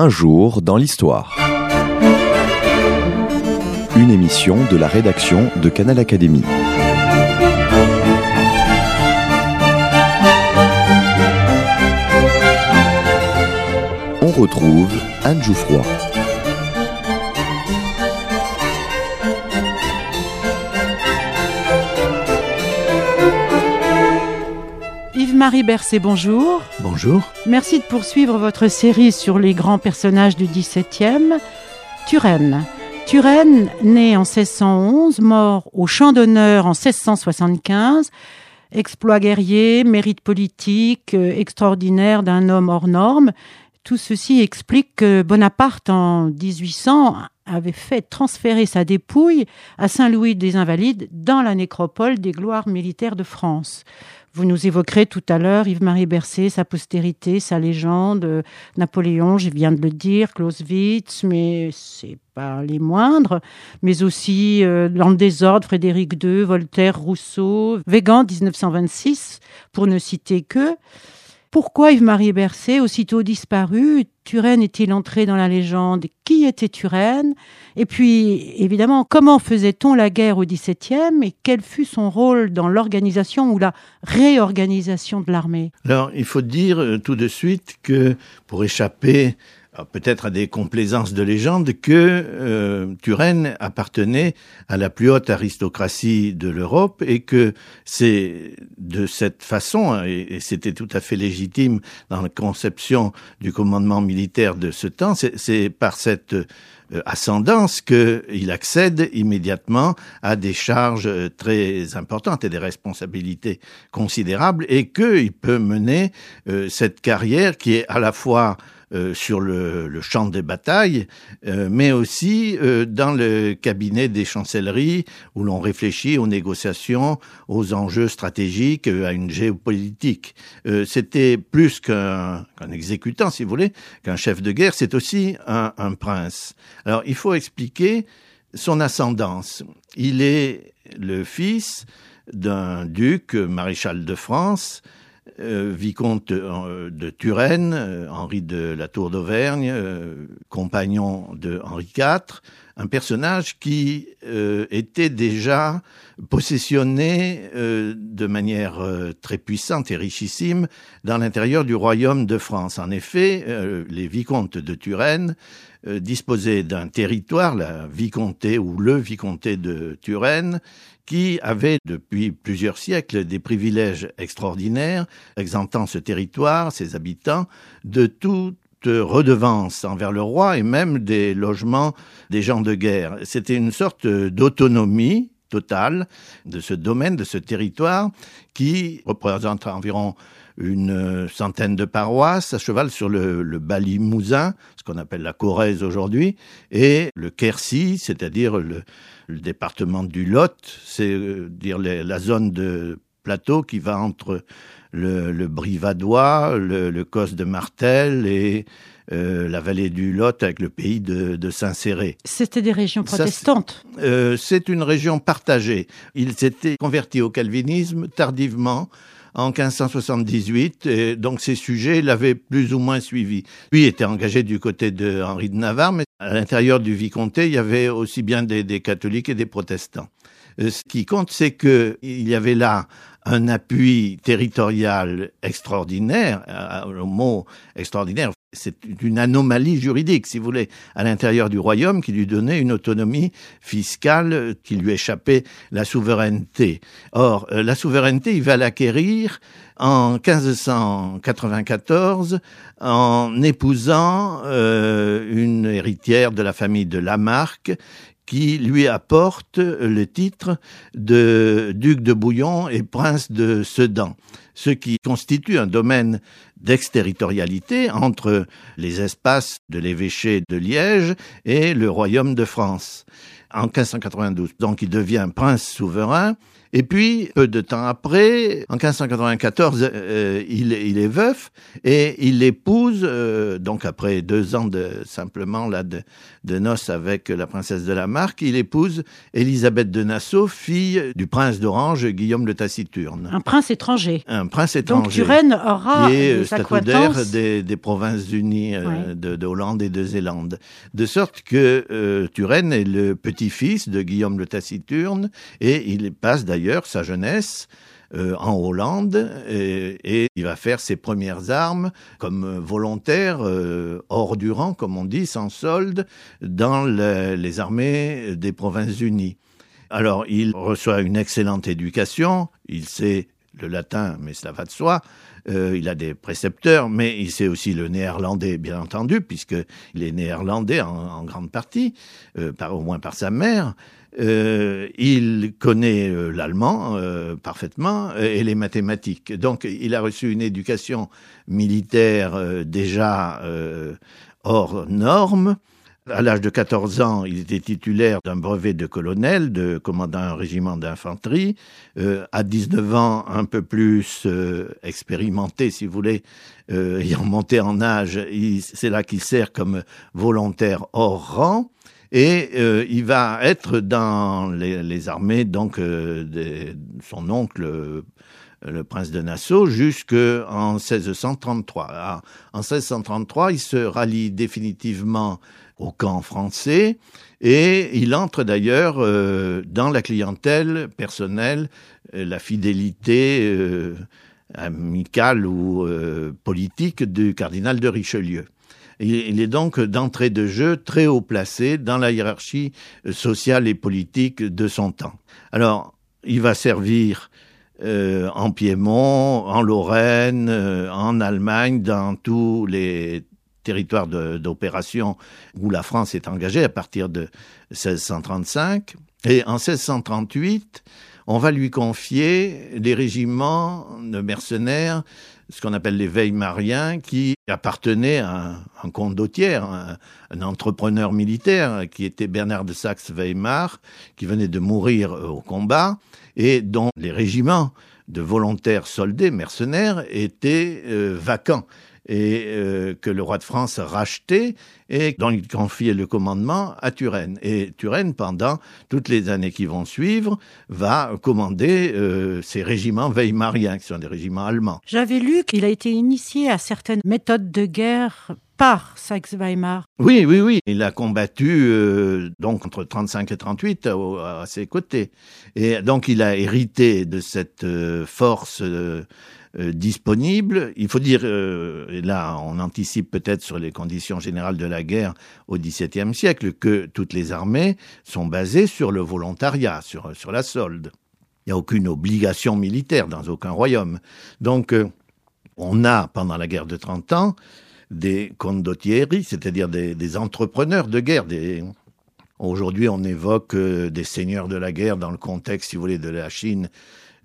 Un jour dans l'histoire. Une émission de la rédaction de Canal Académie. On retrouve Anne Jouffroy. Yves-Marie Bercé, bonjour. Bonjour. Merci de poursuivre votre série sur les grands personnages du XVIIe. Turenne. Turenne, né en 1611, mort au champ d'honneur en 1675. Exploit guerrier, mérite politique euh, extraordinaire d'un homme hors norme. Tout ceci explique que Bonaparte, en 1800, avait fait transférer sa dépouille à Saint-Louis des Invalides dans la nécropole des gloires militaires de France. Vous nous évoquerez tout à l'heure Yves-Marie Bercé, sa postérité, sa légende, euh, Napoléon, je viens de le dire, Clausewitz, mais c'est pas les moindres, mais aussi euh, dans le désordre, Frédéric II, Voltaire, Rousseau, Végan, 1926, pour ne citer que. Pourquoi Yves-Marie Bercé, aussitôt disparu, Turenne est-il entré dans la légende? Qui était Turenne? Et puis, évidemment, comment faisait-on la guerre au XVIIe et quel fut son rôle dans l'organisation ou la réorganisation de l'armée? Alors, il faut dire euh, tout de suite que pour échapper peut-être à des complaisances de légende, que euh, Turenne appartenait à la plus haute aristocratie de l'Europe et que c'est de cette façon, et, c'était tout à fait légitime dans la conception du commandement militaire de ce temps, c'est par cette euh, ascendance qu'il accède immédiatement à des charges euh, très importantes et des responsabilités considérables et qu'il peut mener cette carrière qui est à la fois euh, sur le, le, champ des batailles, euh, mais aussi euh, dans le cabinet des chancelleries où l'on réfléchit aux négociations, aux enjeux stratégiques, à une géopolitique. C'était plus qu'un exécutant, si vous voulez, qu'un chef de guerre, c'est aussi un, un prince. Alors il faut expliquer son ascendance. Il est le fils d'un duc, maréchal de France, euh, vicomte euh, de Turenne, euh, Henri de la Tour d'Auvergne, compagnon de Henri IV, un personnage qui était déjà possessionné de manière très puissante et richissime dans l'intérieur du royaume de France. En effet, les vicomtes de Turenne disposaient d'un territoire, la vicomté ou le vicomté de Turenne, qui avait depuis plusieurs siècles des privilèges extraordinaires, exemptant ce territoire, ses habitants, de toute redevance envers le roi et même des logements des gens de guerre. C'était une sorte d'autonomie totale de ce domaine, de ce territoire, qui représente environ une centaine de paroisses à cheval sur le, le Bali-Mouzin, ce qu'on appelle la Corrèze aujourd'hui, et le Quercy, c'est-à-dire le, le département du Lot, c'est euh, la zone de plateau qui va entre le, Brivadois, le, le Cos de Martel et euh, la vallée du Lot avec le pays de, Saint-Céré. C'était des régions protestantes. Euh, c'est une région partagée. Ils s'étaient convertis au calvinisme tardivement en 1578, et donc ces sujets l'avaient plus ou moins suivi. Lui était engagé du côté de Henri de Navarre, mais à l'intérieur du vicomté, il y avait aussi bien des, des catholiques et des protestants. Euh, ce qui compte, c'est qu'il y avait là un appui territorial extraordinaire, euh, le mot extraordinaire, c'est une anomalie juridique, si vous voulez, à l'intérieur du royaume qui lui donnait une autonomie fiscale qui lui échappait la souveraineté. Or, euh, la souveraineté, il va l'acquérir en 1594 en épousant une héritière de la famille de Lamarck qui lui apporte le titre de duc de Bouillon et prince de Sedan, ce qui constitue un domaine d'exterritorialité entre les espaces de l'évêché de Liège et le royaume de France en 1592. Donc il devient prince souverain et puis, peu de temps après, en 1594, euh, il, il, est veuf et il épouse, euh, donc après deux ans de simplement là de, de noces avec la princesse de la Marque, il épouse Élisabeth de Nassau, fille du prince d'Orange, Guillaume de Taciturne. Un prince étranger. Un prince étranger. Donc Turenne aura qui est statutaire des, des, provinces unies de, de, Hollande et de Zélande. De sorte que Turenne est le petit-fils de Guillaume le Taciturne et il passe d'ailleurs sa jeunesse euh, en Hollande et, il va faire ses premières armes comme volontaire euh, hors du rang, comme on dit, sans solde, dans les armées des Provinces-Unies. Alors, il reçoit une excellente éducation, il sait le latin, mais cela va de soi. Euh, il a des précepteurs, mais il sait aussi le néerlandais, bien entendu, puisqu'il est néerlandais en, grande partie, par, au moins par sa mère. Euh, il connaît euh, l'allemand euh, parfaitement et les mathématiques. Donc il a reçu une éducation militaire déjà hors norme. À l'âge de 14 ans, il était titulaire d'un brevet de colonel, de commandant un régiment d'infanterie. à 19 ans, un peu plus expérimenté, si vous voulez, ayant monté en âge, c'est là qu'il sert comme volontaire hors rang et euh, il va être dans les, armées donc euh, de son oncle euh, le prince de Nassau jusqu'en 1633. Ah, en 1633, il se rallie définitivement au camp français et il entre d'ailleurs dans la clientèle personnelle, la fidélité amicale ou politique du cardinal de Richelieu. Il est donc d'entrée de jeu très haut placé dans la hiérarchie sociale et politique de son temps. Alors, il va servir euh, en Piémont, en Lorraine, euh, en Allemagne, dans tous les territoires d'opération où la France est engagée à partir de 1635. Et en 1638, on va lui confier les régiments de mercenaires ce qu'on appelle les Weimariens, qui appartenaient à un, comte condottière, un, un, entrepreneur militaire, qui était Bernard de Saxe-Weimar, qui venait de mourir euh, au combat, et dont les régiments de volontaires soldés, mercenaires, étaient euh, vacants et euh, que le roi de France rachetait et dont il confiait le commandement à Turenne. Et Turenne, pendant toutes les années qui vont suivre, va commander euh, ces régiments weimariens, qui sont des régiments allemands. J'avais lu qu'il a été initié à certaines méthodes de guerre par Saxe-Weimar. Oui, oui, oui. Il a combattu euh, donc entre 35 et 38 à, ses côtés. Et donc il a hérité de cette force euh, disponible. Il faut dire, euh, et là on anticipe peut-être sur les conditions générales de la guerre au XVIIe siècle, que toutes les armées sont basées sur le volontariat, sur, sur la solde. Il n'y a aucune obligation militaire dans aucun royaume. Donc euh, on a, pendant la guerre de 30 ans, des condottieri, c'est-à-dire des, des, entrepreneurs de guerre, des, Aujourd'hui, on évoque des seigneurs de la guerre dans le contexte, si vous voulez, de la Chine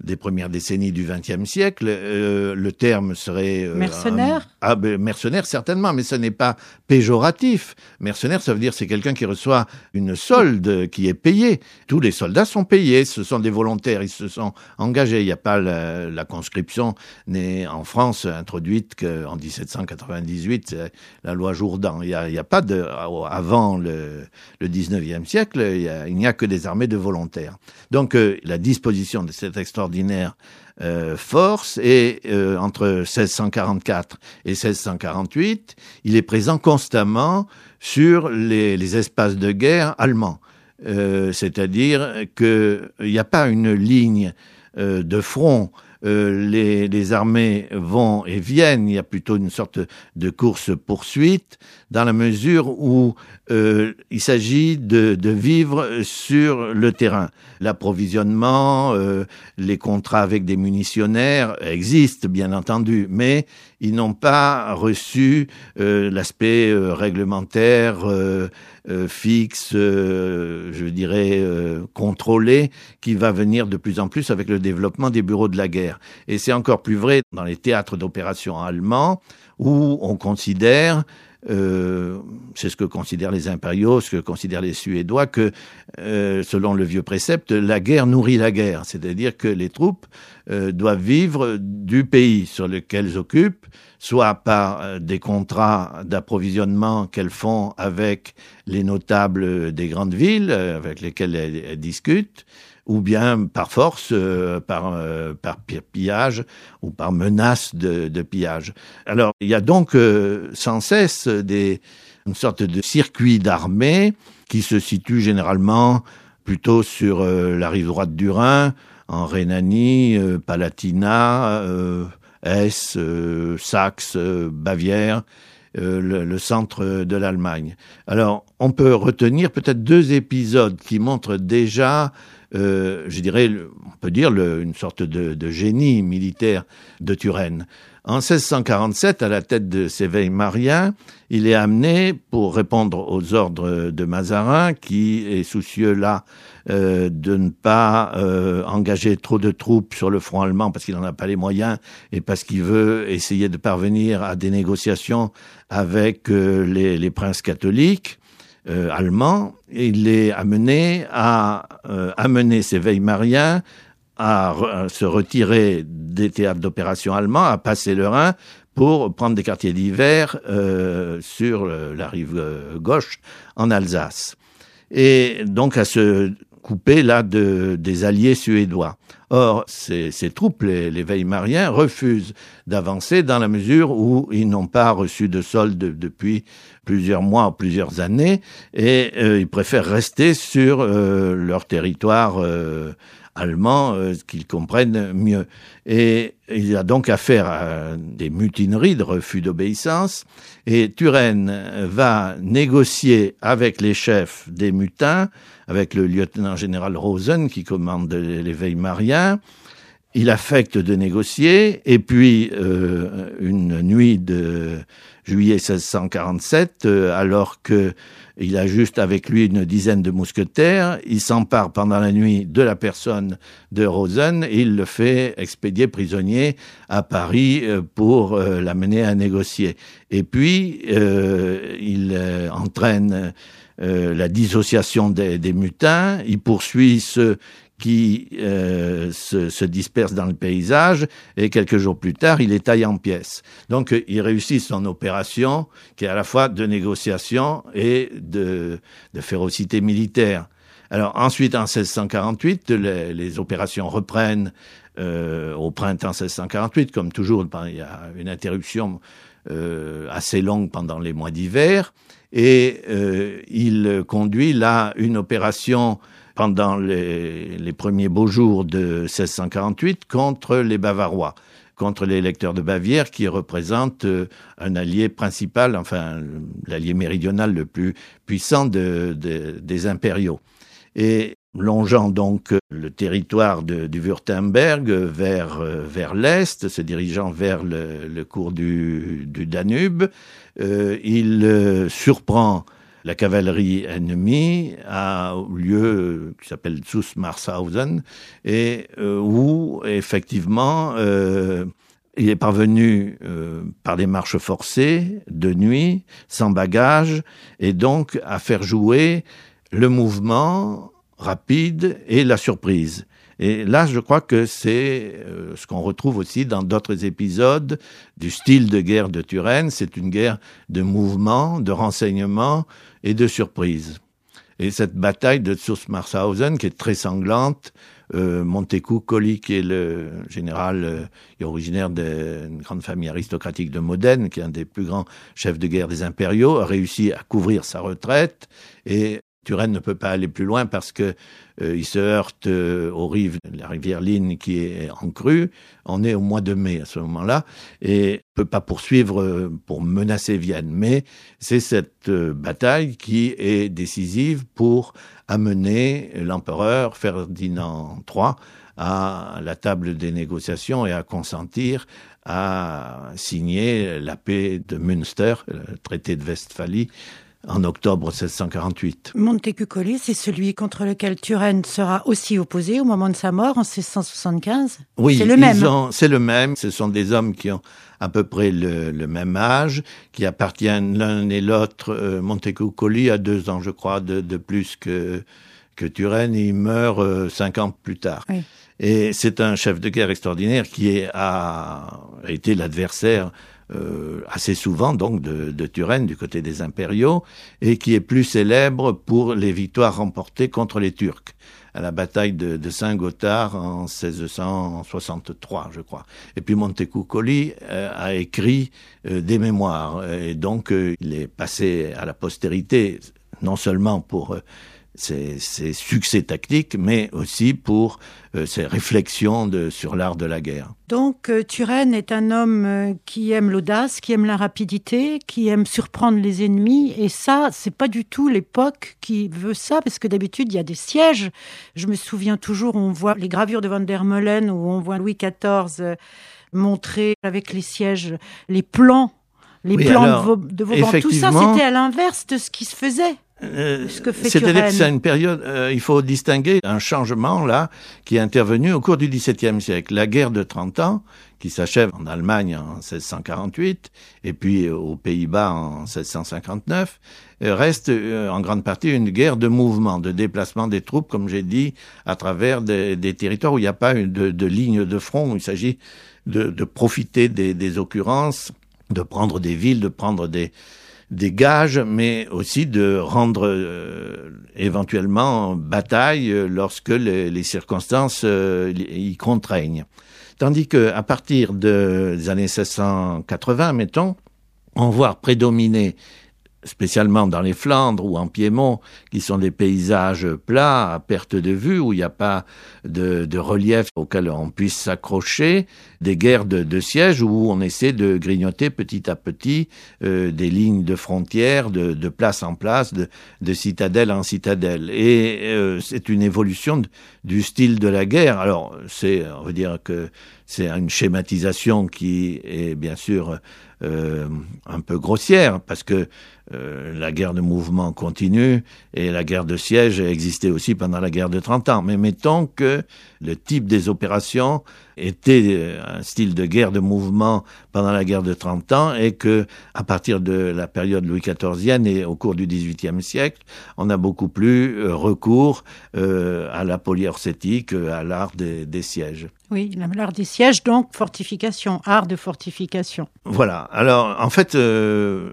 des premières décennies du XXe siècle. Euh, le terme serait euh, mercenaire. ah, ben, mercenaire certainement, mais ce n'est pas péjoratif. Mercenaire, ça veut dire c'est quelqu'un qui reçoit une solde qui est payée. Tous les soldats sont payés. Ce sont des volontaires. Ils se sont engagés. Il n'y a pas la, la conscription n'est en France introduite qu'en 1798, la loi Jourdan. Il n'y a, a, pas de avant le, le 19e siècle, il n'y a, a, que des armées de volontaires. Donc euh, la disposition de cette extraordinaire euh, force et euh, entre 1644 et 1648, il est présent constamment sur les, espaces de guerre allemands. Euh, c'est-à-dire qu'il n'y a pas une ligne de front les, les, armées vont et viennent, il y a plutôt une sorte de course-poursuite, dans la mesure où euh, il s'agit de, vivre sur le terrain. L'approvisionnement, euh, les contrats avec des munitionnaires existent, bien entendu, mais ils n'ont pas reçu euh, l'aspect réglementaire fixe, je dirais contrôlé, qui va venir de plus en plus avec le développement des bureaux de la guerre. Et c'est encore plus vrai dans les théâtres d'opération allemands, où on considère euh, c'est ce que considèrent les impériaux, ce que considèrent les Suédois, que euh, selon le vieux précepte, la guerre nourrit la guerre, c'est-à-dire que les troupes euh, doivent vivre du pays sur lequel elles occupent, soit par des contrats d'approvisionnement qu'elles font avec les notables des grandes villes avec lesquelles elles, discutent, ou bien par force, euh, par, euh, par pillage ou par menace de, de, pillage. Alors, il y a donc euh, sans cesse des, une sorte de circuit d'armée qui se situe généralement plutôt sur la rive droite du Rhin, en Rhénanie, Palatinat, Hesse, Saxe, Bavière, le, le, centre de l'Allemagne. Alors, on peut retenir peut-être deux épisodes qui montrent déjà euh, je dirais, on peut dire une sorte de, génie militaire de Turenne. En 1647, à la tête de ses Weimariens, il est amené pour répondre aux ordres de Mazarin, qui est soucieux là euh, de ne pas euh, engager trop de troupes sur le front allemand parce qu'il n'en a pas les moyens et parce qu'il veut essayer de parvenir à des négociations avec les princes catholiques euh, allemand, il est amené à euh, amener ses Weimariens à, se retirer des théâtres d'opération allemands, à passer le Rhin pour prendre des quartiers d'hiver euh, sur la rive euh, gauche en Alsace. Et donc à se couper là de, des alliés suédois. Or, ces, ces troupes, les, les Weimariens, refusent d'avancer dans la mesure où ils n'ont pas reçu de solde depuis plusieurs mois ou plusieurs années et euh, ils préfèrent rester sur euh, leur territoire euh, allemand euh, qu'ils comprennent mieux. Et il a donc affaire à des mutineries de refus d'obéissance et Turenne va négocier avec les chefs des mutins avec le lieutenant général Rosen qui commande les Weimariens. Il affecte de négocier, et puis euh, une nuit de juillet 1647, euh, alors que il a juste avec lui une dizaine de mousquetaires, il s'empare pendant la nuit de la personne de Rosen et il le fait expédier prisonnier à Paris euh, pour euh, l'amener à négocier. Et puis, euh, il entraîne la dissociation des, des, mutins, il poursuit ceux qui euh, se, se, dispersent dans le paysage et quelques jours plus tard, il les taille en pièces. Donc il réussit son opération qui est à la fois de négociation et de, de férocité militaire. Alors ensuite, en 1648, les, opérations reprennent euh, au printemps 1648, comme toujours, ben, il y a une interruption euh, assez longue pendant les mois d'hiver et euh, il conduit là une opération pendant les, premiers beaux jours de 1648 contre les Bavarois, contre les électeurs de Bavière qui représentent euh, un allié principal, enfin l'allié méridional le plus puissant de, de, des impériaux. Et longeant donc le territoire du Württemberg vers, vers l'est, se dirigeant vers le, cours du, Danube, euh, il euh, surprend la cavalerie ennemie un lieu qui s'appelle Zuss-Marshausen et euh, où effectivement euh, il est parvenu euh, par des marches forcées de nuit, sans bagages, et donc à faire jouer le mouvement rapide et la surprise. Et là, je crois que c'est euh, ce qu'on retrouve aussi dans d'autres épisodes du style de guerre de Turenne. C'est une guerre de mouvement, de renseignement et de surprise. Et cette bataille de Zuss-Marshausen, qui est très sanglante, euh, Montecou Colli, qui est le général euh, originaire d'une grande famille aristocratique de Modène, qui est un des plus grands chefs de guerre des impériaux, a réussi à couvrir sa retraite et Turenne ne peut pas aller plus loin parce que euh, se heurte euh, aux rives de la rivière Line qui est en crue. On est au mois de mai à ce moment-là et peut pas poursuivre euh, pour menacer Vienne. Mais c'est cette bataille qui est décisive pour amener l'empereur Ferdinand III à la table des négociations et à consentir à signer la paix de Münster, le traité de Westphalie, en octobre 1648. Montecuccoli, c'est celui contre lequel Turenne sera aussi opposé au moment de sa mort en 1675 Oui, c'est le même. C'est le même. Ce sont des hommes qui ont à peu près le, le même âge, qui appartiennent l'un et l'autre. Euh, Montecuccoli a deux ans, je crois, de, de plus que, que Turenne. Il meurt euh, cinq ans plus tard. Oui. Et c'est un chef de guerre extraordinaire qui est, a été l'adversaire assez souvent donc de, Turenne du côté des impériaux, et qui est plus célèbre pour les victoires remportées contre les Turcs à la bataille de, Saint-Gothard en 1663, je crois. Et puis Montecuccoli euh, a écrit euh, des mémoires, et donc euh, il est passé à la postérité, non seulement pour ses, ses, succès tactiques, mais aussi pour euh, ses réflexions de, sur l'art de la guerre. Donc euh, Turenne est un homme euh, qui aime l'audace, qui aime la rapidité, qui aime surprendre les ennemis, et ça, c'est pas du tout l'époque qui veut ça, parce que d'habitude il y a des sièges. Je me souviens toujours, on voit les gravures de Van der Meulen où on voit Louis XIV euh, montrer avec les sièges les plans les Oui, plans alors, de, Vauban. Tout ça, c'était à l'inverse de ce qui se faisait. Euh, C'est-à-dire que c'est une période, euh, il faut distinguer un changement là qui est intervenu au cours du XVIIe siècle. La guerre de 30 ans, qui s'achève en Allemagne en 1648 et puis aux Pays-Bas en 1659, euh, reste euh, en grande partie une guerre de mouvement, de déplacement des troupes, comme j'ai dit, à travers des, des territoires où il n'y a pas de, de ligne de front, où il s'agit de, de profiter des, des occurrences, de prendre des villes, de prendre des, des gages, mais aussi de rendre euh, éventuellement bataille euh, lorsque les, circonstances euh, y contraignent. Tandis que à partir de- des années 1680, mettons, on voit prédominer spécialement dans les Flandres ou en Piémont, qui sont des paysages plats, à perte de vue, où il n'y a pas de, de relief auquel on puisse s'accrocher, des guerres de, de siège où on essaie de grignoter petit à petit euh, des lignes de frontières, de, de place en place, de, de citadelle en citadelle. Et euh, c'est une évolution du style de la guerre. Alors, c'est, on veut dire que c'est une schématisation qui est bien sûr euh, un peu grossière, parce que euh, la guerre de mouvement continue et la guerre de siège a existé aussi pendant la guerre de 30 ans. Mais mettons que le type des opérations était euh, un style de guerre de mouvement pendant la guerre de 30 ans et que à partir de la période Louis XIVienne et au cours du XVIIIe siècle, on a beaucoup plus euh, recours euh, à la polyorcétique, à l'art des, des sièges. Oui, l'art des sièges, donc fortification, art de fortification. Voilà. Alors, en fait, euh,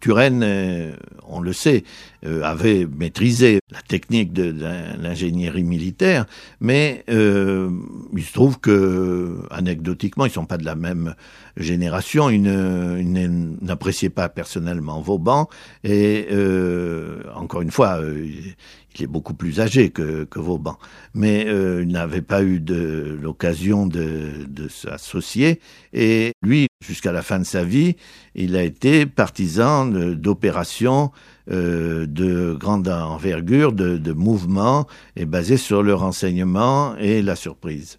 Turenne, on le sait, avait maîtrisé la technique de, l'ingénierie militaire, mais euh, il se trouve que, anecdotiquement, ils sont pas de la même génération. Il ne- il ne- n'appréciait pas personnellement Vauban, et euh, encore une fois, euh, il- est beaucoup plus âgé que, Vauban, mais euh, il n'avait pas eu de l'occasion de, s'associer. Et lui, jusqu'à la fin de sa vie, il a été partisan d'opérations euh, de grande envergure, de, mouvements, et basés sur le renseignement et la surprise.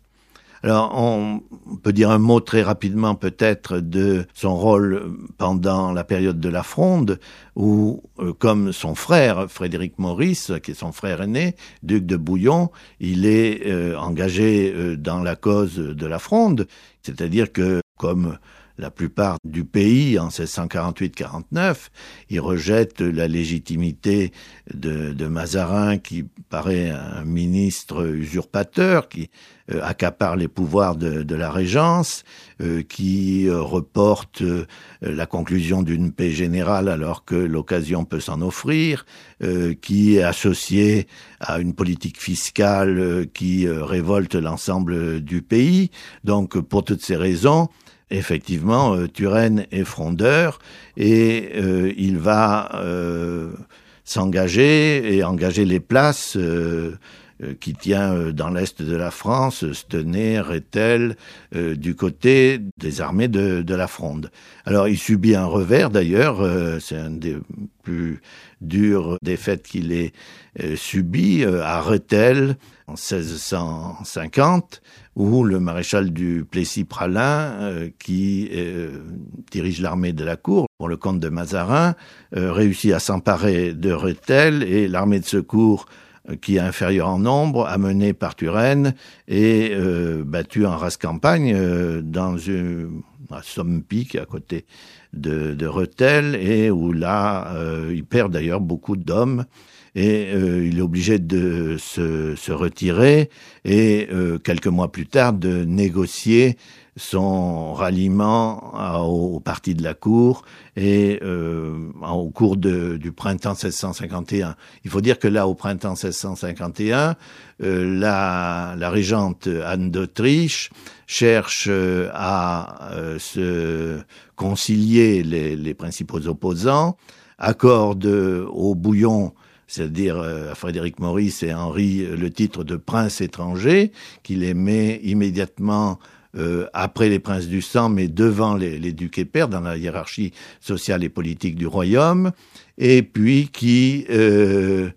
Alors, on peut dire un mot très rapidement peut-être de son rôle pendant la période de la Fronde, où, euh, comme son frère Frédéric Maurice, qui est son frère aîné, duc de Bouillon, il est euh, engagé dans la cause de la Fronde, c'est-à-dire que, comme la plupart du pays en 1648-49, il rejette la légitimité de, de Mazarin qui paraît un ministre usurpateur qui euh, accapare les pouvoirs de, de la régence, euh, qui euh, reporte euh, la conclusion d'une paix générale alors que l'occasion peut s'en offrir, euh, qui est associé à une politique fiscale euh, qui révolte l'ensemble du pays. Donc pour toutes ces raisons, effectivement, euh, Turenne est frondeur et euh, il va euh, s'engager et engager les places qui tient euh, dans l'est de la France, Stenay, Rethel, euh, du côté des armées de, la Fronde. Alors il subit un revers d'ailleurs, euh, c'est un des plus dures défaites qu'il ait euh, subi euh, à Rethel en 1650, où le maréchal du Plessis-Praslin, euh, qui euh, dirige l'armée de la cour pour le comte de Mazarin, euh, réussit à s'emparer de Rethel et l'armée de secours euh, qui est inférieure en nombre, amenée par Turenne et euh, battue en race campagne euh, dans une à est à côté de, de Rethel, et où là, euh, il perd d'ailleurs beaucoup d'hommes. Et euh, il est obligé de se, se retirer et quelques mois plus tard de négocier son ralliement au, parti de la cour et euh, au cours de, du printemps 1651. Il faut dire que là, au printemps 1651, euh, la, la, régente Anne d'Autriche cherche euh, à euh, se concilier les, les, principaux opposants, accorde au bouillon c'est-à-dire à Frédéric Maurice et Henri le titre de prince étranger, qu'il les met immédiatement euh, après les princes du sang, mais devant les, les, ducs et pairs dans la hiérarchie sociale et politique du royaume, et puis qui, euh,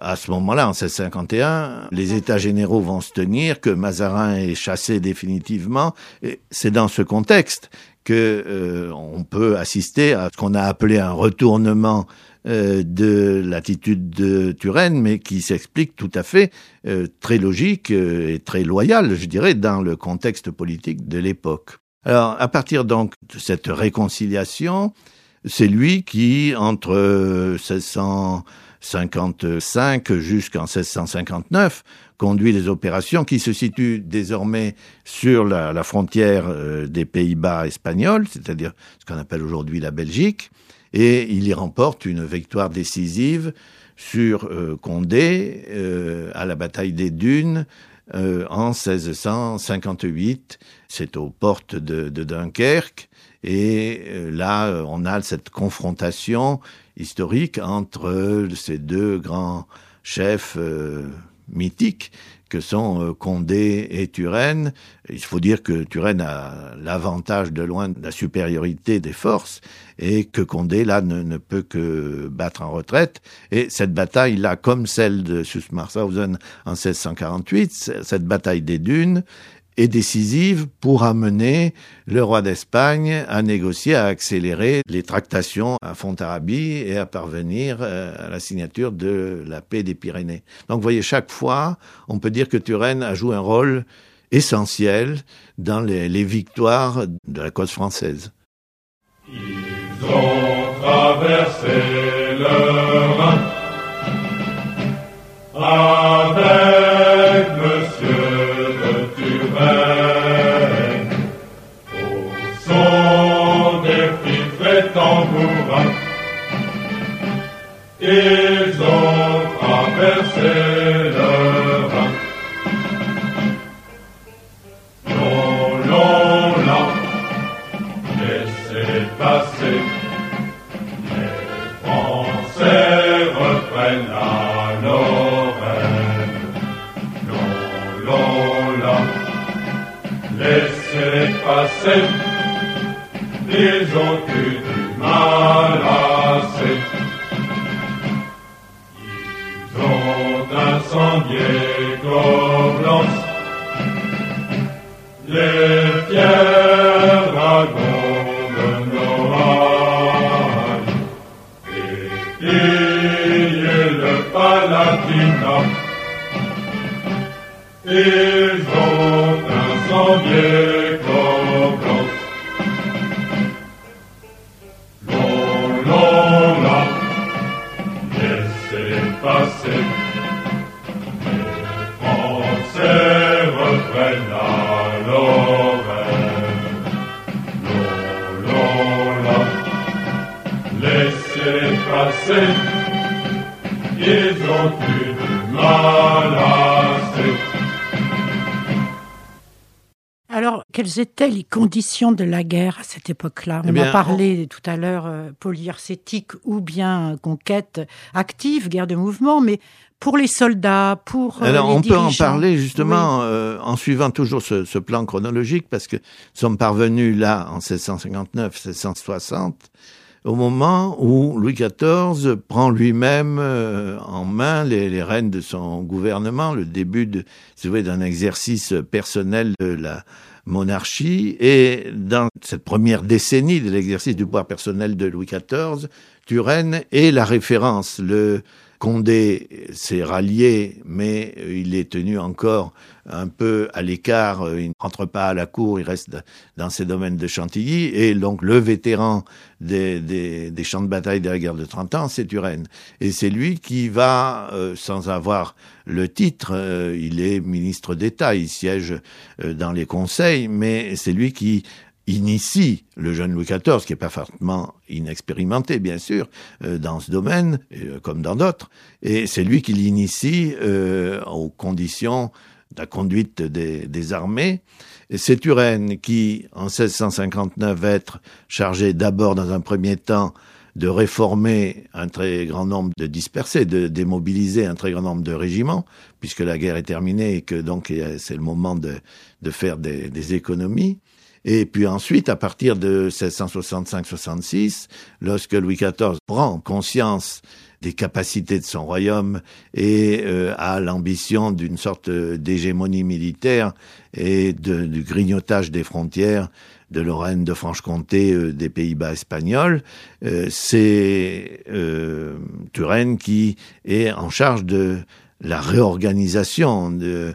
à ce moment-là, en 1651, les États généraux vont se tenir, que Mazarin est chassé définitivement. Et c'est dans ce contexte que euh, on peut assister à ce qu'on a appelé un retournement euh, de l'attitude de Turenne, mais qui s'explique tout à fait euh, très logique euh, et très loyal, je dirais, dans le contexte politique de l'époque. Alors, à partir donc de cette réconciliation, c'est lui qui, entre 1655 jusqu'en 1659, conduit les opérations qui se situent désormais sur la frontière des Pays-Bas espagnols, c'est-à-dire ce qu'on appelle aujourd'hui la Belgique, et il y remporte une victoire décisive sur euh, Condé euh, à la bataille des Dunes euh, en 1658. C'est aux portes de, de Dunkerque. Et là, on a cette confrontation historique entre ces deux grands chefs mythiques que sont euh, Condé et Turenne. Il faut dire que Turenne a l'avantage de loin de la supériorité des forces et que Condé, là, ne, peut que battre en retraite. Et cette bataille-là, comme celle de Susmarshausen en 1648, cette bataille des dunes, est décisive pour amener le roi d'Espagne à négocier, à accélérer les tractations à Fontarabie et à parvenir euh, à la signature de la paix des Pyrénées. Donc vous voyez, chaque fois, on peut dire que Turenne a joué un rôle essentiel dans les, victoires de la cause française. Ils ont traversé le Ils ont traversé le Rhin. Non, non, là, laissez passer. Les Français reprennent la Lorraine. Non, non, là, laissez passer, ils ont dragons de Noailles, et pillé le Palatinat. Ils ont incendié Alors, étaient les conditions de la guerre à cette époque-là. On eh a parlé tout à l'heure euh, polyarcétique ou bien conquête active, guerre de mouvement, mais pour les soldats, pour euh, Alors, on peut en parler justement euh, en suivant toujours ce, ce, plan chronologique, parce que nous sommes parvenus là en 1659, 1660 au moment où Louis XIV prend lui-même euh, en main les, les, rênes de son gouvernement, le début de, d'un exercice personnel de la monarchie. Et dans cette première décennie de l'exercice du pouvoir personnel de Louis XIV, Turenne est la référence, le Condé s'est rallié, mais il est tenu encore un peu à l'écart. Il ne rentre pas à la cour, il reste dans ses domaines de Chantilly. Et donc le vétéran des, des, champs de bataille de la guerre de 30 ans, c'est Turenne. Et c'est lui qui va, euh, sans avoir le titre, euh, il est ministre d'État, il siège euh, dans les conseils, mais c'est lui qui initie le jeune Louis XIV, qui est parfaitement inexpérimenté, bien sûr, euh, dans ce domaine, euh, comme dans d'autres, et c'est lui qui l'initie euh, aux conditions de la conduite des, des armées. C'est Turenne qui, en 1659, va être chargé d'abord, dans un premier temps, de réformer un très grand nombre de dispersés, de démobiliser un très grand nombre de régiments, puisque la guerre est terminée et que donc c'est le moment de, de faire des, des économies. Et puis ensuite, à partir de 1665-66, lorsque Louis XIV prend conscience des capacités de son royaume et euh, a l'ambition d'une sorte d'hégémonie militaire et de, du grignotage des frontières de Lorraine, de Franche-Comté, euh, des Pays-Bas espagnols, euh, c'est euh, Turenne qui est en charge de la réorganisation de,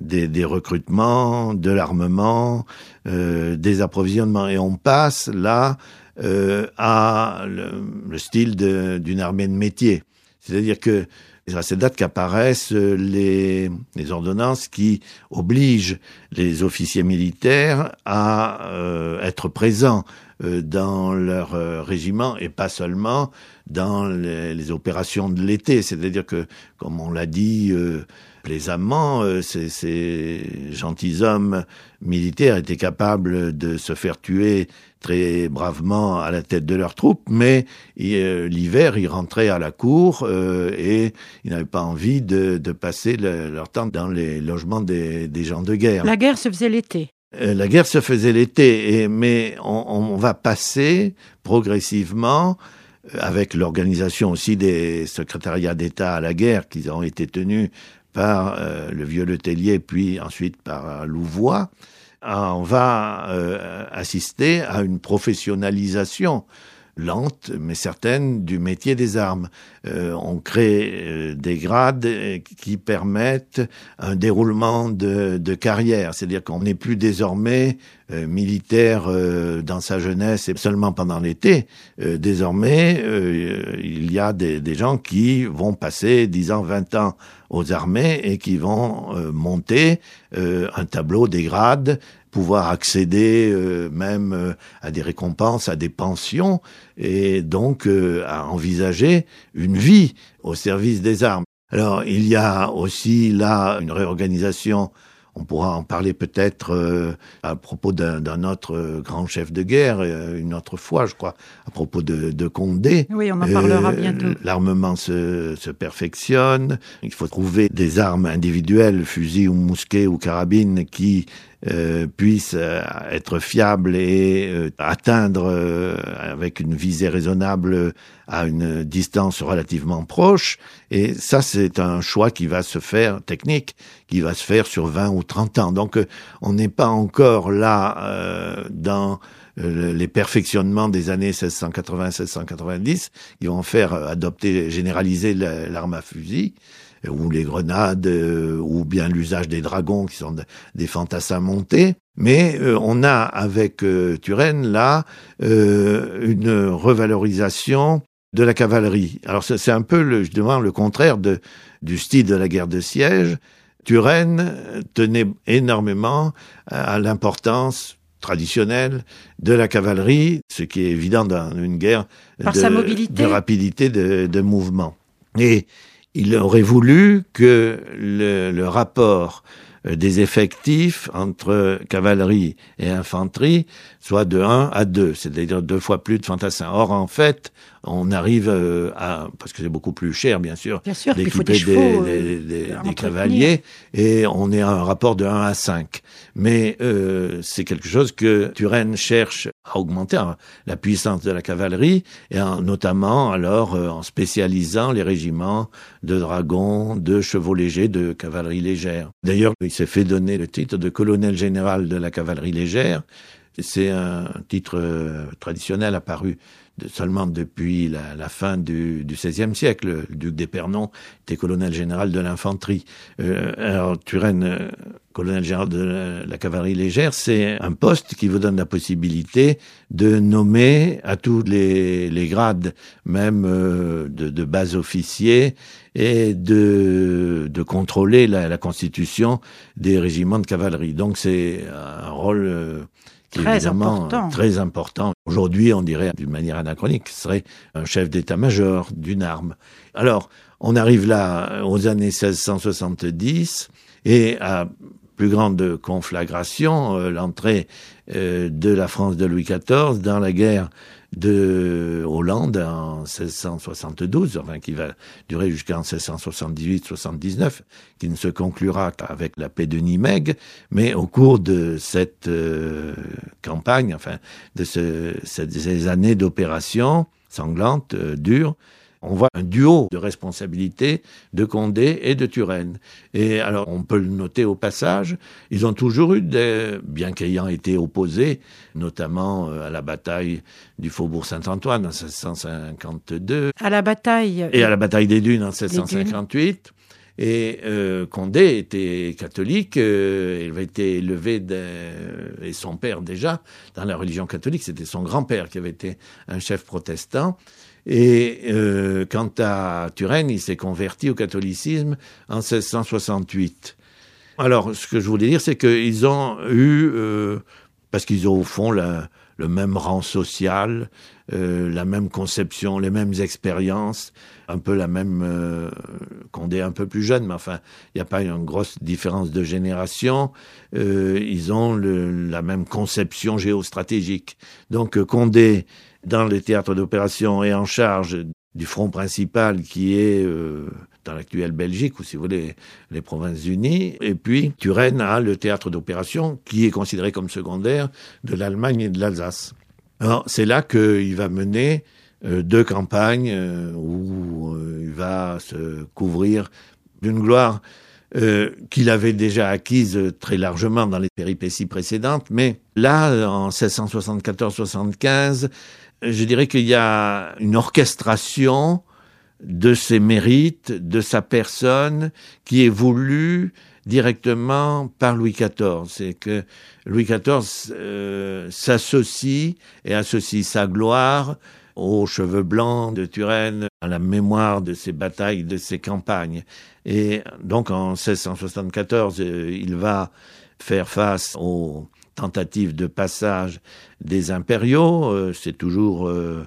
des, des recrutements, de l'armement, euh, des approvisionnements. Et on passe là euh, à le, le style d'une armée de métier. C'est-à-dire que c'est à cette date qu'apparaissent les, les, ordonnances qui obligent les officiers militaires à euh, être présents euh, dans leur euh, régiment et pas seulement dans les, les opérations de l'été. C'est-à-dire que, comme on l'a dit, euh, plaisamment, euh, ces, ces gentilshommes militaires étaient capables de se faire tuer très bravement à la tête de leurs troupes, mais euh, l'hiver, ils rentraient à la cour euh, et ils n'avaient pas envie de, de passer le, leur temps dans les logements des, des, gens de guerre. La guerre se faisait l'été. La guerre se faisait l'été, mais on, on, va passer progressivement avec l'organisation aussi des secrétariats d'État à la guerre qui ont été tenus par euh, le vieux Letellier, puis ensuite par Louvois, on va euh, assister à une professionnalisation lente mais certaine du métier des armes. Euh, on crée euh, des grades qui permettent un déroulement de, de carrière, c'est-à-dire qu'on n'est plus désormais euh, militaire euh, dans sa jeunesse et seulement pendant l'été. Euh, désormais, il y a des, des, gens qui vont passer 10 ans, 20 ans aux armées et qui vont monter un tableau des grades pouvoir accéder euh, même euh, à des récompenses, à des pensions, et donc euh, à envisager une vie au service des armes. Alors il y a aussi là une réorganisation on pourra en parler peut-être euh, à propos d'un autre grand chef de guerre, euh, une autre fois, je crois, à propos de, de Condé. Oui, on en parlera euh, bientôt. L'armement se, se, perfectionne. Il faut trouver des armes individuelles, fusils ou mousquets ou carabines, qui euh, puissent être fiables et euh, atteindre euh, avec une visée raisonnable à une distance relativement proche. Et ça, c'est un choix qui va se faire technique, qui va se faire sur 20 ou 30 ans. Donc, on n'est pas encore là dans les perfectionnements des années 1680-1690 qui vont faire adopter, généraliser l'arme à fusil ou les grenades, euh, ou bien l'usage des dragons qui sont des fantassins montés. Mais euh, on a avec euh, Turenne là une revalorisation de la cavalerie. Alors c'est un peu le, justement le contraire de, du style de la guerre de siège. Turenne tenait énormément à l'importance traditionnelle de la cavalerie, ce qui est évident dans une guerre Par de, sa mobilité. de rapidité de, de mouvement. Et il aurait voulu que le, le rapport euh, des effectifs entre cavalerie et infanterie soit de 1 à 2, c'est-à-dire deux fois plus de fantassins. Or, en fait, on arrive euh, à, parce que c'est beaucoup plus cher, bien sûr, d'équiper des, des, des, des, des cavaliers, et on est à un rapport de 1 à 5. Mais euh, c'est quelque chose que Turenne cherche à augmenter la puissance de la cavalerie, et en, notamment alors euh, en spécialisant les régiments de dragons, de chevaux légers, de cavalerie légère. D'ailleurs, il s'est fait donner le titre de colonel général de la cavalerie légère, c'est un titre euh, traditionnel apparu seulement depuis la, la fin du, du, XVIe siècle. Le duc d'Épernon était colonel général de l'infanterie. Euh, alors Turenne, euh, colonel général de la, cavalerie légère, c'est un poste qui vous donne la possibilité de nommer à tous les, les grades, même euh, de, de bas officiers, et de, de contrôler la, la, constitution des régiments de cavalerie. Donc c'est un rôle euh, qui très est évidemment important. très important. Aujourd'hui, on dirait d'une manière anachronique, ce serait un chef d'état-major d'une arme. Alors, on arrive là aux années 1670 et à plus grande conflagration, euh, l'entrée euh, de la France de Louis XIV dans la guerre de Hollande en 1672, enfin qui va durer jusqu'en 1678-79, qui ne se conclura qu'avec la paix de Nimègue, mais au cours de cette euh, campagne, enfin de ce, ces années d'opération sanglante, euh, dure, on voit un duo de responsabilité de Condé et de Turenne. Et alors, on peut le noter au passage, ils ont toujours eu, des, bien qu'ayant été opposés, notamment euh, à la bataille du Faubourg Saint-Antoine en 1652. À la bataille. Et à la bataille des Dunes en 1658. Et euh, Condé était catholique, euh, il avait été élevé, de, et son père déjà, dans la religion catholique, c'était son grand-père qui avait été un chef protestant. Et euh, quant à Turenne, il s'est converti au catholicisme en 1668. Alors, ce que je voulais dire, c'est qu'ils ont eu, euh, parce qu'ils ont au fond le même rang social, euh, la même conception, les mêmes expériences, un peu la même euh, Condé un peu plus jeune, mais enfin, il n'y a pas une grosse différence de génération. Euh, ils ont le, la même conception géostratégique. Donc Condé, dans les théâtres d'opération, est en charge du front principal qui est euh, dans l'actuelle Belgique, ou si vous voulez, les Provinces-Unies. Et puis, Turenne a le théâtre d'opération qui est considéré comme secondaire de l'Allemagne et de l'Alsace. Alors, c'est là qu'il va mener euh, deux campagnes euh, où il va se couvrir d'une gloire qu'il avait déjà acquise très largement dans les péripéties précédentes. Mais là, en 1674-75, je dirais qu'il y a une orchestration de ses mérites, de sa personne, qui est voulue directement par Louis XIV. C'est que Louis XIV euh, s'associe et associe sa gloire aux cheveux blancs de Turenne, à la mémoire de ses batailles, de ses campagnes. Et donc en 1674, euh, il va faire face aux tentatives de passage des impériaux. Euh, c'est toujours euh,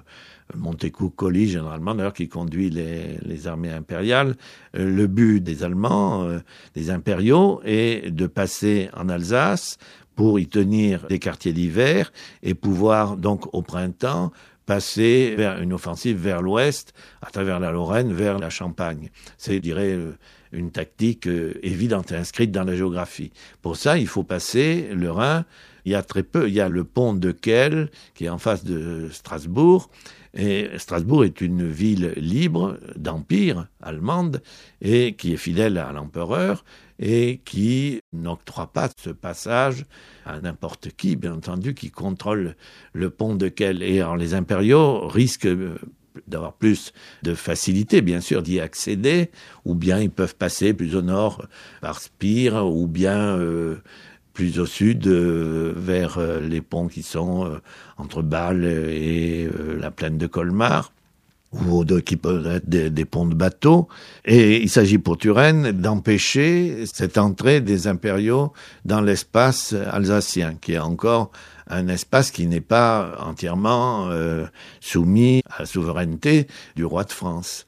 Montecou-Colli, généralement, d'ailleurs, qui conduit les, les armées impériales. Euh, le but des Allemands, des impériaux, est de passer en Alsace pour y tenir des quartiers d'hiver et pouvoir, donc, au printemps, passer vers une offensive vers l'ouest, à travers la Lorraine, vers la Champagne. C'est, je dirais, une tactique évidente et inscrite dans la géographie. Pour ça, il faut passer le Rhin. Il y a très peu, il y a le pont de Kiel, qui est en face de Strasbourg, et Strasbourg est une ville libre d'empire allemande et qui est fidèle à l'empereur et qui n'octroie pas ce passage à n'importe qui, bien entendu, qui contrôle le pont de Kiel. Et les impériaux risquent d'avoir plus de facilité, bien sûr, d'y accéder, ou bien ils peuvent passer plus au nord par Spire, ou bien euh, plus au sud euh, vers euh, les ponts qui sont entre Bâle et la plaine de Colmar ou qui peuvent être des, des, ponts de bateaux. Et il s'agit pour Turenne d'empêcher cette entrée des impériaux dans l'espace alsacien, qui est encore un espace qui n'est pas entièrement euh, soumis à la souveraineté du roi de France.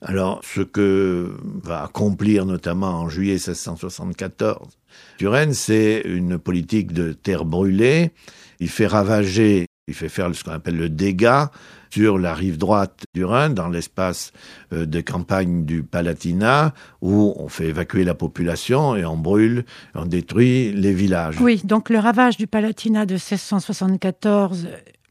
Alors, ce que va accomplir notamment en juillet 1674 Turenne, c'est une politique de terre brûlée. Il fait ravager, il fait faire ce qu'on appelle le dégât sur la rive droite du Rhin, dans l'espace euh, de campagne du Palatinat, où on fait évacuer la population et on brûle, on détruit les villages. Oui, donc le ravage du Palatinat de 1674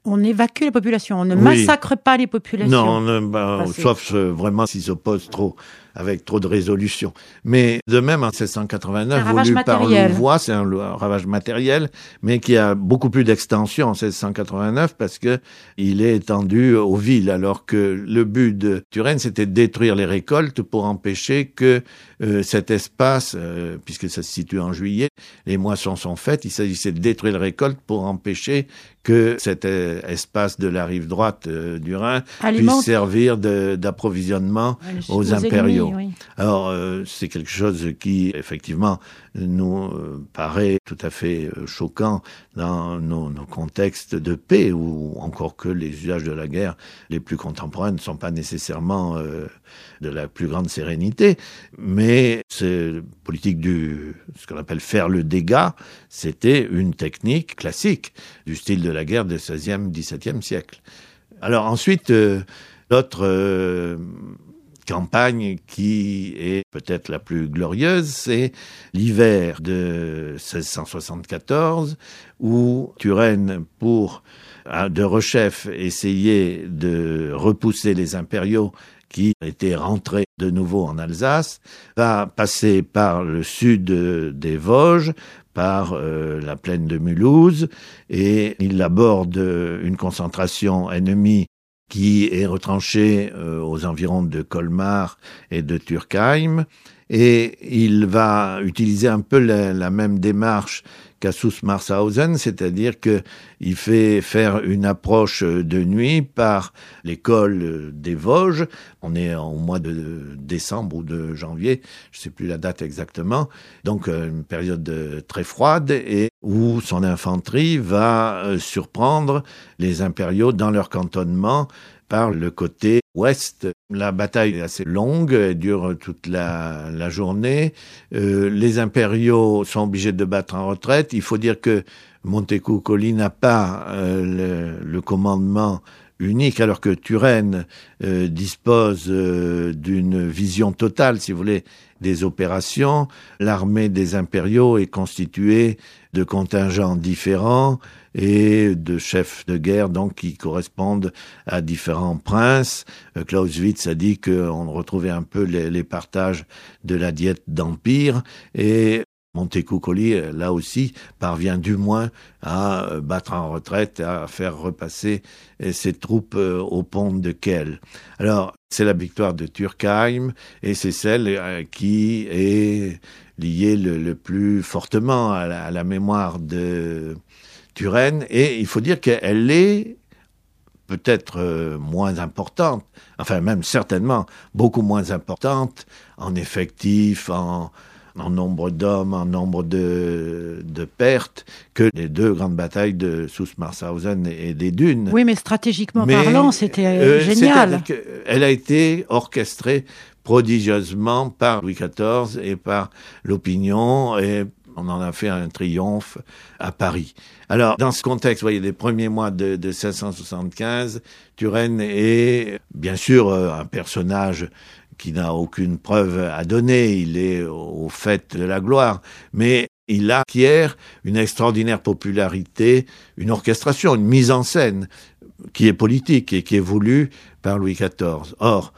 on évacue la population, on ne Oui. massacre pas les populations. Non, on ne- bah, c'est- sauf euh, vraiment s'ils s'opposent trop avec trop de résolution. Mais de même, en 1689, Un ravage voulu par matériel. Louvois, c'est un ravage matériel, mais qui a beaucoup plus d'extension en 1689 parce que il est étendu aux villes, alors que le but de Turenne, c'était de détruire les récoltes pour empêcher que euh, cet espace, euh, puisque ça se situe en juillet, les moissons sont faites, il s'agissait de détruire les récoltes pour empêcher que cet euh, espace de la rive droite euh, du Rhin Alimente puisse servir d'approvisionnement aux aux impériaux. ennemis, oui. alors, euh, c'est quelque chose qui, effectivement, nous euh, paraît tout à fait euh, choquant dans nos, contextes de paix, ou encore que les usages de la guerre les plus contemporains ne sont pas nécessairement euh, de la plus grande sérénité, mais c'est politique du ce qu'on appelle faire le dégât, c'était une technique classique du style de la guerre du XVIe, XVIIe siècle. Alors ensuite, l'autre campagne qui est peut-être la plus glorieuse, c'est l'hiver de 1674, où Turenne, pour de rechef essayer de repousser les impériaux qui étaient rentrés de nouveau en Alsace, va passer par le sud des Vosges, par euh, la plaine de Mulhouse, et il aborde une concentration ennemie qui est retranchée euh, aux environs de Colmar et de Turkheim, et il va utiliser un peu la, même démarche qu'à Souss-Marshausen, c'est-à-dire que il fait faire une approche de nuit par l'école des Vosges. On est au mois de décembre ou de janvier, je ne sais plus la date exactement. Donc euh, une période très froide et où son infanterie va euh, surprendre les impériaux dans leur cantonnement par le côté ouest. La bataille est assez longue, elle dure toute la, journée. Euh, les impériaux sont obligés de battre en retraite. Il faut dire que Montecuccoli n'a pas euh, le, commandement unique, alors que Turenne dispose d'une vision totale, si vous voulez, des opérations. L'armée des impériaux est constituée de contingents différents et de chefs de guerre donc qui correspondent à différents princes. Euh, Clausewitz a dit qu'on retrouvait un peu les, les partages de la diète d'empire et Montecuccoli, euh, là aussi, parvient du moins à euh, battre en retraite, à faire repasser euh, ses troupes au pont de Kiel. Alors, c'est la victoire de Turkheim et c'est celle qui est liée le, plus fortement à la, mémoire de Turenne. Et il faut dire qu'elle est peut-être moins importante, enfin même certainement beaucoup moins importante en effectif, en, en nombre d'hommes, en nombre de, de pertes, que les deux grandes batailles de Souss-Marshausen et des Dunes. Oui, mais stratégiquement Mais, parlant, c'était euh, génial. c'est-à-dire qu'elle a été orchestrée prodigieusement par Louis XIV et par l'opinion et on en a fait un triomphe à Paris. Alors, dans ce contexte, vous voyez, les premiers mois de, de 1675, Turenne est bien sûr euh, un personnage qui n'a aucune preuve à donner, il est au fait de la gloire, mais il acquiert une extraordinaire popularité, une orchestration, une mise en scène qui est politique et qui est voulue par Louis XIV. Or,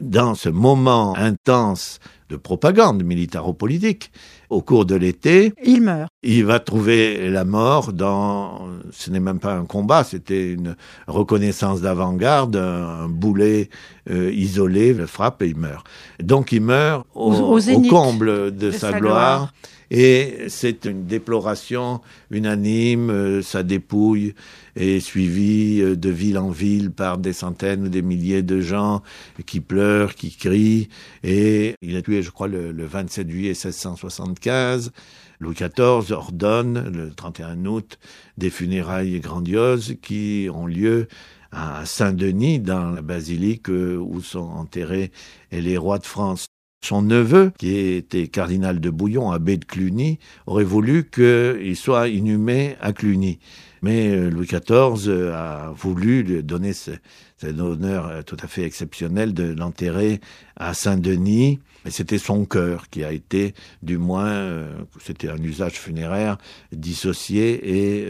dans ce moment intense de propagande militaro-politique, au cours de l'été, Il meurt. il va trouver la mort dans, ce n'est même pas un combat, c'était une reconnaissance d'avant-garde, un, un boulet euh, isolé le frappe et il meurt. Donc il meurt au, Au- comble de, de sa, sa gloire. gloire. Et c'est une déploration unanime, euh, sa dépouille est suivie euh, de ville en ville par des centaines ou des milliers de gens qui pleurent, qui crient. Et il est tué, je crois, le, le 27 juillet 1675. Louis XIV ordonne, le 31 août, des funérailles grandioses qui ont lieu à Saint-Denis, dans la basilique euh, où sont enterrés les rois de France. Son neveu, qui était cardinal de Bouillon, abbé de Cluny, aurait voulu qu'il soit inhumé à Cluny. Mais euh, Louis XIV euh, a voulu lui donner ce- cet honneur euh, tout à fait exceptionnel de l'enterrer à Saint-Denis. Et c'était son cœur qui a été, du moins, c'était un usage funéraire, dissocié et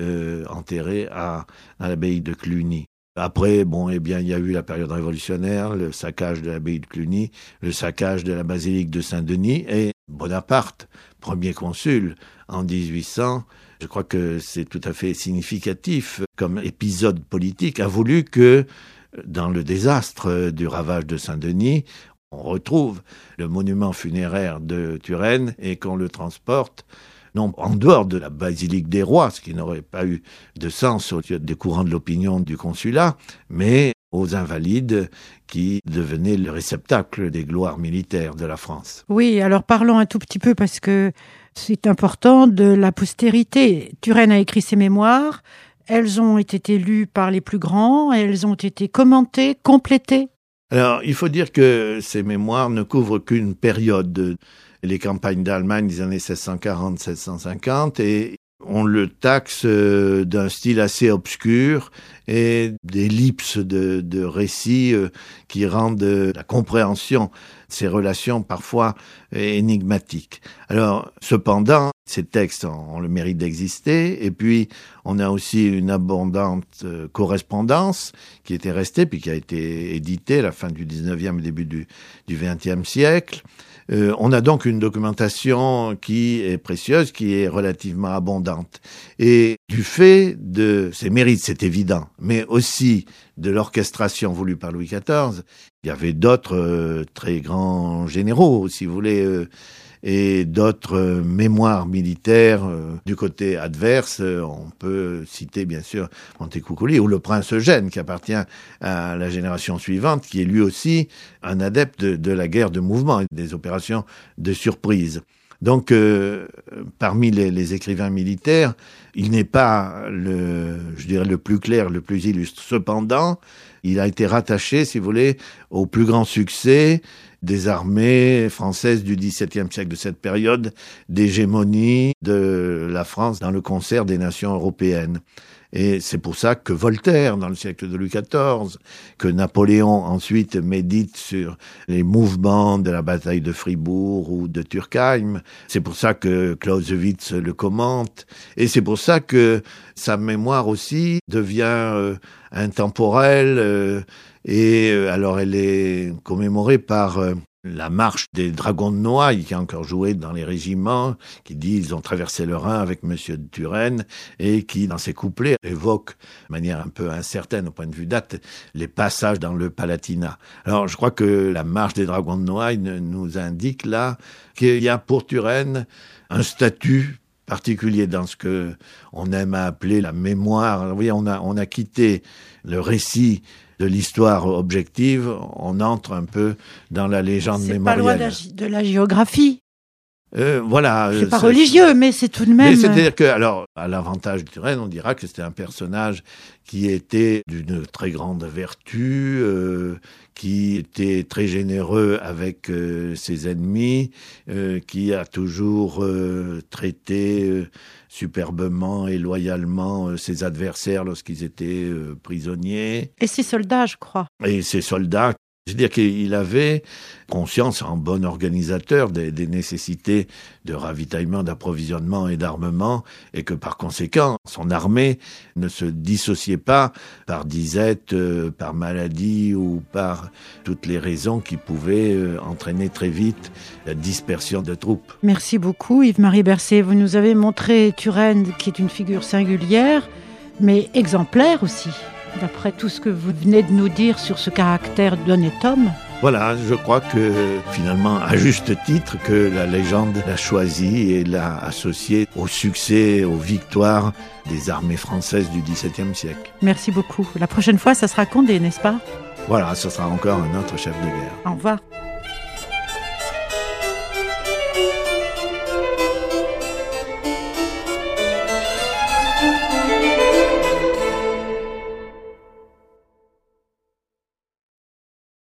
enterré à l'abbaye de Cluny. Après, bon, eh bien, il y a eu la période révolutionnaire, le saccage de l'abbaye de Cluny, le saccage de la basilique de Saint-Denis et Bonaparte, premier consul en 1800. Je crois que c'est tout à fait significatif comme épisode politique, a voulu que dans le désastre du ravage de Saint-Denis, on retrouve le monument funéraire de Turenne et qu'on le transporte non en dehors de la basilique des rois, ce qui n'aurait pas eu de sens au des courants de l'opinion du consulat, mais aux invalides qui devenaient le réceptacle des gloires militaires de la France. Oui, alors parlons un tout petit peu parce que c'est important de la postérité. Turenne a écrit ses mémoires, elles ont été lues par les plus grands, elles ont été commentées, complétées. Alors, il faut dire que ces mémoires ne couvrent qu'une période, les campagnes d'Allemagne des années 1640-1650, et on le taxe euh, d'un style assez obscur et d'ellipses de, récits euh, qui rendent euh, la compréhension de ces relations parfois énigmatiques. Alors, cependant, ces textes ont le mérite d'exister, et puis on a aussi une abondante correspondance qui était restée, puis qui a été éditée à la fin du 19e et début du, du 20e siècle. Euh, on a donc une documentation qui est précieuse, qui est relativement abondante. Et du fait de ses mérites, c'est évident, mais aussi de l'orchestration voulue par Louis XIV, il y avait d'autres euh, très grands généraux, si vous voulez. Euh, et d'autres euh, mémoires militaires euh, du côté adverse. Euh, on peut citer bien sûr Montecuccoli ou le prince Eugène qui appartient à la génération suivante, qui est lui aussi un adepte de, la guerre de mouvement et des opérations de surprise. Donc, parmi les, les, écrivains militaires, il n'est pas le, je dirais, le plus clair, le plus illustre. Cependant, il a été rattaché, si vous voulez, au plus grand succès des armées françaises du XVIIe siècle, de cette période d'hégémonie de la France dans le concert des nations européennes. Et c'est pour ça que Voltaire, dans le siècle de Louis XIV, que Napoléon ensuite médite sur les mouvements de la bataille de Fribourg ou de Turkheim. C'est pour ça que Clausewitz le commente. Et c'est pour ça que sa mémoire aussi devient euh, intemporelle. Euh, et euh, alors elle est commémorée par la marche des dragons de Noailles, qui a encore joué dans les régiments, qui dit ils ont traversé le Rhin avec Monsieur de Turenne, et qui, dans ses couplets, évoque, de manière un peu incertaine au point de vue date, les passages dans le Palatinat. Alors, je crois que la marche des dragons de Noailles nous indique là qu'il y a pour Turenne un statut particulier dans ce que on aime à appeler la mémoire. Vous voyez, on a, on a quitté le récit de l'histoire objective, on entre un peu dans la légende mémorielle. C'est pas loin de la, géographie. Euh, voilà. C'est pas religieux, mais c'est tout de même. c'est-à-dire que, alors, à l'avantage du Turenne, on dira que c'était un personnage qui était d'une très grande vertu, euh, qui était très généreux avec euh, ses ennemis, euh, qui a toujours euh, traité euh, superbement et loyalement ses adversaires lorsqu'ils étaient prisonniers. Et ses soldats, je crois. Et ses soldats c'est-à-dire qu'il avait conscience, en bon organisateur, des, nécessités de ravitaillement, d'approvisionnement et d'armement, et que par conséquent, son armée ne se dissociait pas par disette, euh, par maladie ou par toutes les raisons qui pouvaient euh, entraîner très vite la dispersion de troupes. Merci beaucoup Yves-Marie Bercé. Vous nous avez montré Turenne, qui est une figure singulière, mais exemplaire aussi d'après tout ce que vous venez de nous dire sur ce caractère d'honnête homme Voilà, je crois que finalement, à juste titre, que la légende l'a choisi et l'a associé au succès, aux victoires des armées françaises du XVIIe siècle. Merci beaucoup. La prochaine fois, ça sera Condé, n'est-ce pas? Voilà, ce sera encore un autre chef de guerre. Au revoir.